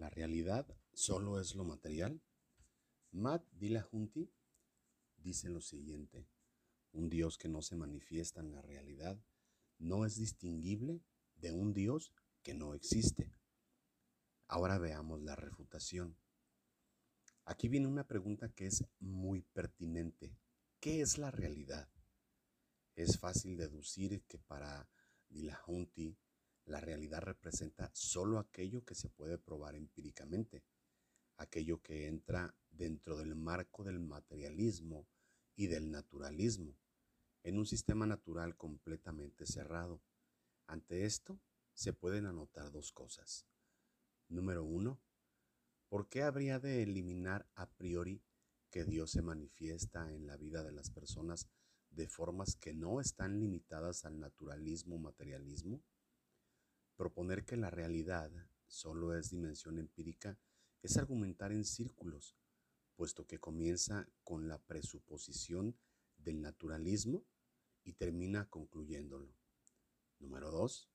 ¿La realidad solo es lo material? Matt Dillahunty dice lo siguiente, un Dios que no se manifiesta en la realidad no es distinguible de un Dios que no existe. Ahora veamos la refutación. Aquí viene una pregunta que es muy pertinente. ¿Qué es la realidad? Es fácil deducir que para Dillahunty la realidad representa solo aquello que se puede probar empíricamente, aquello que entra dentro del marco del materialismo y del naturalismo, en un sistema natural completamente cerrado. Ante esto se pueden anotar dos cosas. Número uno, ¿por qué habría de eliminar a priori que Dios se manifiesta en la vida de las personas de formas que no están limitadas al naturalismo materialismo? Proponer que la realidad solo es dimensión empírica es argumentar en círculos, puesto que comienza con la presuposición del naturalismo y termina concluyéndolo. Número 2.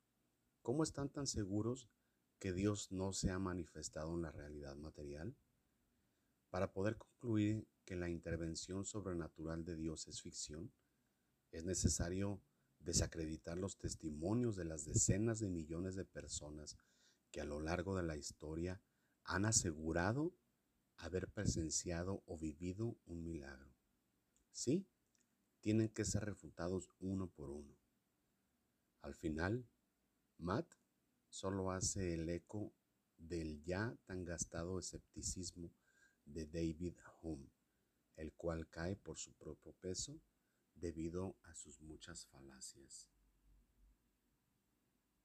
¿Cómo están tan seguros que Dios no se ha manifestado en la realidad material? Para poder concluir que la intervención sobrenatural de Dios es ficción, es necesario desacreditar los testimonios de las decenas de millones de personas que a lo largo de la historia han asegurado haber presenciado o vivido un milagro. Sí, tienen que ser refutados uno por uno. Al final, Matt solo hace el eco del ya tan gastado escepticismo de David Hume, el cual cae por su propio peso debido a sus muchas falacias.